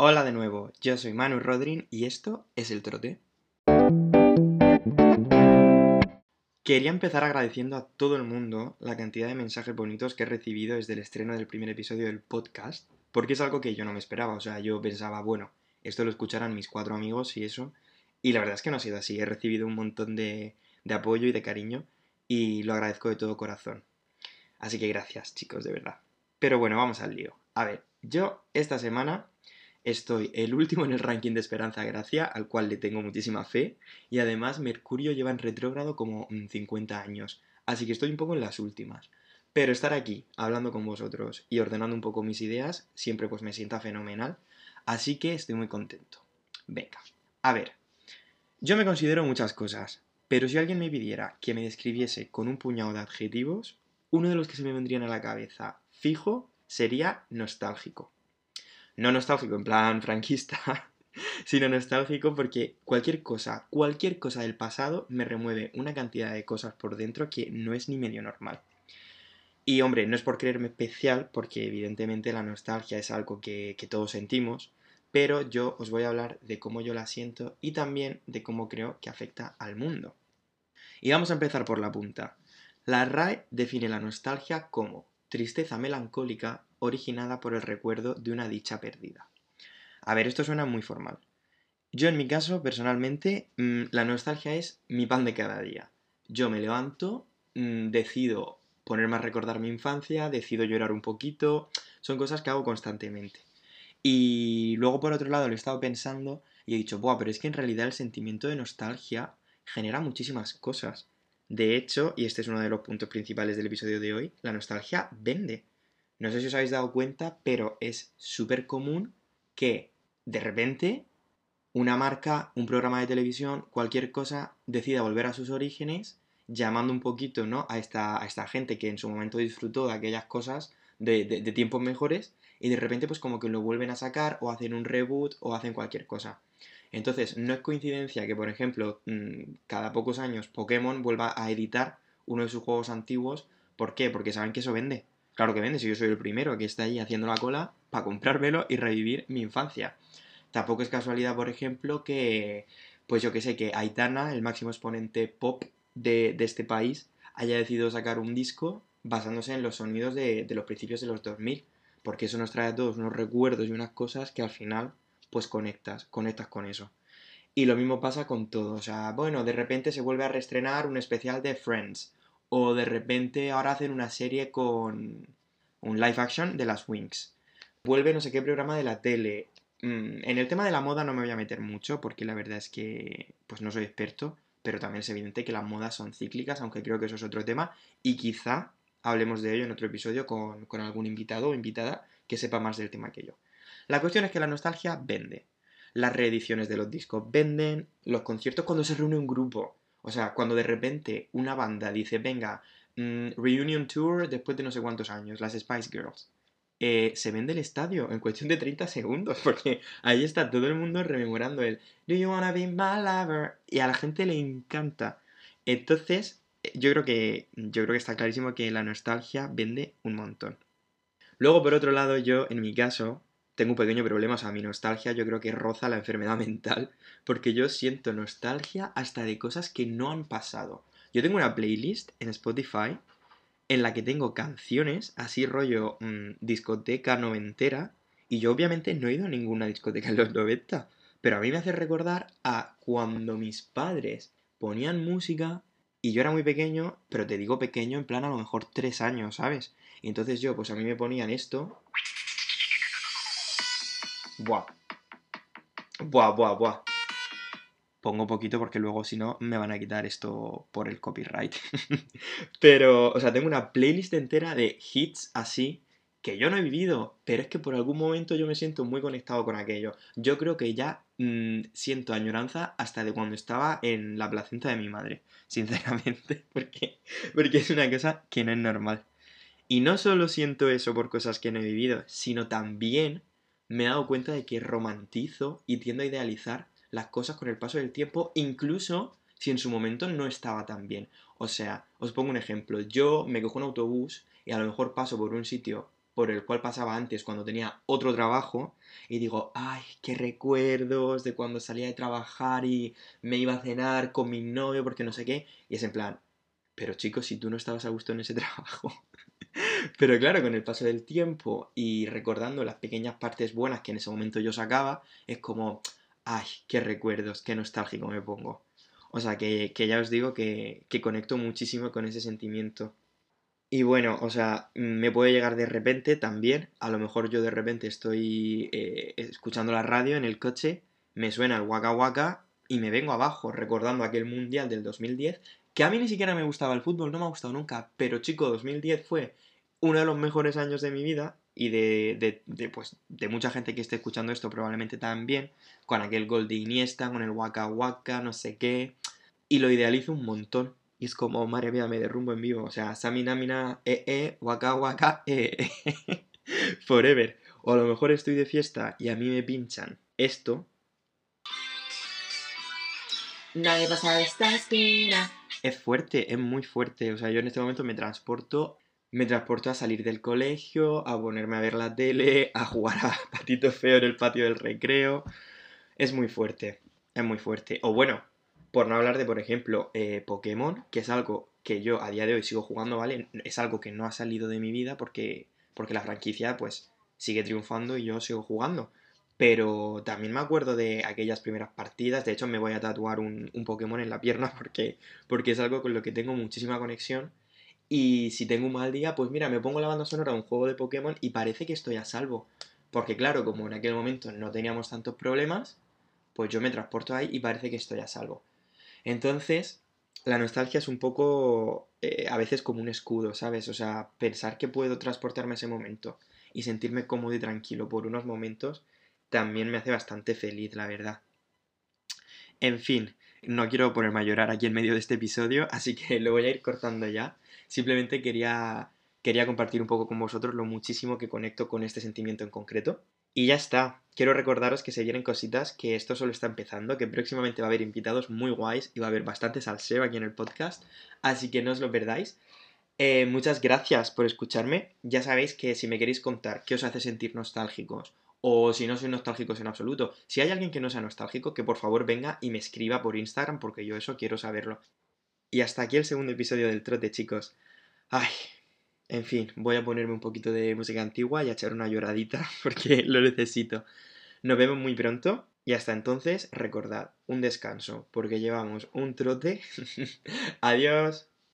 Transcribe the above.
Hola de nuevo, yo soy Manu Rodrin y esto es el trote. Quería empezar agradeciendo a todo el mundo la cantidad de mensajes bonitos que he recibido desde el estreno del primer episodio del podcast, porque es algo que yo no me esperaba, o sea, yo pensaba, bueno, esto lo escucharán mis cuatro amigos y eso, y la verdad es que no ha sido así, he recibido un montón de, de apoyo y de cariño, y lo agradezco de todo corazón. Así que gracias, chicos, de verdad. Pero bueno, vamos al lío. A ver, yo esta semana estoy el último en el ranking de Esperanza Gracia, al cual le tengo muchísima fe, y además Mercurio lleva en retrógrado como 50 años, así que estoy un poco en las últimas. Pero estar aquí, hablando con vosotros y ordenando un poco mis ideas, siempre pues me sienta fenomenal, así que estoy muy contento. Venga, a ver, yo me considero muchas cosas, pero si alguien me pidiera que me describiese con un puñado de adjetivos, uno de los que se me vendrían a la cabeza fijo sería nostálgico. No nostálgico en plan franquista, sino nostálgico porque cualquier cosa, cualquier cosa del pasado me remueve una cantidad de cosas por dentro que no es ni medio normal. Y hombre, no es por creerme especial, porque evidentemente la nostalgia es algo que, todos sentimos, pero yo os voy a hablar de cómo yo la siento y también de cómo creo que afecta al mundo. Y vamos a empezar por la punta. La RAE define la nostalgia como tristeza melancólica originada por el recuerdo de una dicha perdida. A ver, esto suena muy formal. Yo en mi caso, personalmente, mm, la nostalgia es mi pan de cada día. Yo me levanto, mm, decido ponerme a recordar mi infancia, decido llorar un poquito, son cosas que hago constantemente. Y luego por otro lado lo he estado pensando y he dicho, Buah, pero es que en realidad el sentimiento de nostalgia genera muchísimas cosas. De hecho, y este es uno de los puntos principales del episodio de hoy, la nostalgia vende. No sé si os habéis dado cuenta, pero es súper común que de repente una marca, un programa de televisión, cualquier cosa, decida volver a sus orígenes, llamando un poquito ¿no? a, esta, a esta gente que en su momento disfrutó de aquellas cosas de, de tiempos mejores, y de repente pues como que lo vuelven a sacar o hacen un reboot o hacen cualquier cosa. Entonces, no es coincidencia que, por ejemplo, mm, cada pocos años Pokémon vuelva a editar uno de sus juegos antiguos. ¿Por qué? Porque saben que eso vende. Claro que vende, si yo soy el primero que está ahí haciendo la cola para comprármelo y revivir mi infancia. Tampoco es casualidad, por ejemplo, que, pues yo que sé, que Aitana, el máximo exponente pop de, este país, haya decidido sacar un disco basándose en los sonidos de, los principios de los 2000. Porque eso nos trae a todos unos recuerdos y unas cosas que al final pues conectas, conectas con eso. Y lo mismo pasa con todo, o sea, bueno, de repente se vuelve a reestrenar un especial de Friends, o de repente ahora hacen una serie con un live action de las Wings. Vuelve no sé qué programa de la tele. Mm, en el tema de la moda no me voy a meter mucho, porque la verdad es que pues no soy experto, pero también es evidente que las modas son cíclicas, aunque creo que eso es otro tema, y quizá hablemos de ello en otro episodio con, con algún invitado o invitada que sepa más del tema que yo. La cuestión es que la nostalgia vende. Las reediciones de los discos venden, los conciertos cuando se reúne un grupo. O sea, cuando de repente una banda dice, venga, mm, reunion tour después de no sé cuántos años, las Spice Girls. Eh, se vende el estadio en cuestión de 30 segundos, porque ahí está todo el mundo rememorando el Do you wanna be my lover? Y a la gente le encanta. Entonces, eh, yo creo que, yo creo que está clarísimo que la nostalgia vende un montón. Luego, por otro lado, yo, en mi caso, tengo un pequeño problema, o sea, mi nostalgia yo creo que roza la enfermedad mental, porque yo siento nostalgia hasta de cosas que no han pasado. Yo tengo una playlist en Spotify en la que tengo canciones, así rollo mm, discoteca noventera, y yo obviamente no he ido a ninguna discoteca en los 90, pero a mí me hace recordar a cuando mis padres ponían música y yo era muy pequeño, pero te digo pequeño en plan a lo mejor tres años, ¿sabes? Y entonces yo, pues a mí me ponían esto Buah. Buah, buah, buah. Pongo poquito porque luego si no me van a quitar esto por el copyright. pero, o sea, tengo una playlist entera de hits así que yo no he vivido, pero es que por algún momento yo me siento muy conectado con aquello. Yo creo que ya mm, siento añoranza hasta de cuando estaba en la placenta de mi madre, sinceramente, porque, porque es una cosa que no es normal. Y no solo siento eso por cosas que no he vivido, sino también me he dado cuenta de que romantizo y tiendo a idealizar las cosas con el paso del tiempo, incluso si en su momento no estaba tan bien. O sea, os pongo un ejemplo. Yo me cojo un autobús y a lo mejor paso por un sitio por el cual pasaba antes cuando tenía otro trabajo y digo, ay, qué recuerdos de cuando salía de trabajar y me iba a cenar con mi novio porque no sé qué. Y es en plan, pero chicos, si tú no estabas a gusto en ese trabajo. Pero claro, con el paso del tiempo y recordando las pequeñas partes buenas que en ese momento yo sacaba, es como, ay, qué recuerdos, qué nostálgico me pongo. O sea, que, ya os digo que, que conecto muchísimo con ese sentimiento. Y bueno, o sea, me puede llegar de repente también. A lo mejor yo de repente estoy eh, escuchando la radio en el coche, me suena el Waka Waka y me vengo abajo recordando aquel mundial del 2010, que a mí ni siquiera me gustaba el fútbol, no me ha gustado nunca, pero chico, 2010 fue uno de los mejores años de mi vida y de, de, pues, de mucha gente que esté escuchando esto probablemente también, con aquel gol de Iniesta, con el Waka Waka, no sé qué, y lo idealizo un montón. Y es como, madre mía, me derrumbo en vivo. O sea, Samina Mina, eh, eh, waka waka, eh, eh. Forever. O a lo mejor estoy de fiesta y a mí me pinchan esto. Nadie pasa esta esquina. Es fuerte, es muy fuerte. O sea, yo en este momento me transporto. Me transporto a salir del colegio, a ponerme a ver la tele, a jugar a patito feo en el patio del recreo. Es muy fuerte, es muy fuerte. O bueno, por no hablar de, por ejemplo, eh, Pokémon, que es algo que yo a día de hoy sigo jugando, ¿vale? Es algo que no ha salido de mi vida porque, porque la franquicia, pues, sigue triunfando y yo sigo jugando. Pero también me acuerdo de aquellas primeras partidas. De hecho, me voy a tatuar un, Pokémon en la pierna porque, porque es algo con lo que tengo muchísima conexión. Y si tengo un mal día, pues mira, me pongo la banda sonora de un juego de Pokémon y parece que estoy a salvo. Porque claro, como en aquel momento no teníamos tantos problemas, pues yo me transporto ahí y parece que estoy a salvo. Entonces, la nostalgia es un poco eh, a veces como un escudo, ¿sabes? O sea, pensar que puedo transportarme a ese momento y sentirme cómodo y tranquilo por unos momentos también me hace bastante feliz, la verdad. En fin, no quiero ponerme a llorar aquí en medio de este episodio, así que lo voy a ir cortando ya. Simplemente quería, quería compartir un poco con vosotros lo muchísimo que conecto con este sentimiento en concreto. Y ya está. Quiero recordaros que se vienen cositas, que esto solo está empezando, que próximamente va a haber invitados muy guays y va a haber bastante salseo aquí en el podcast, así que no os lo perdáis. Eh, muchas gracias por escucharme. Ya sabéis que si me queréis contar qué os hace sentir nostálgicos o si no sois nostálgicos en absoluto, si hay alguien que no sea nostálgico, que por favor venga y me escriba por Instagram porque yo eso quiero saberlo. Y hasta aquí el segundo episodio del trote, chicos. Ay, en fin, voy a ponerme un poquito de música antigua y a echar una lloradita porque lo necesito. Nos vemos muy pronto y hasta entonces recordad un descanso porque llevamos un trote. Adiós.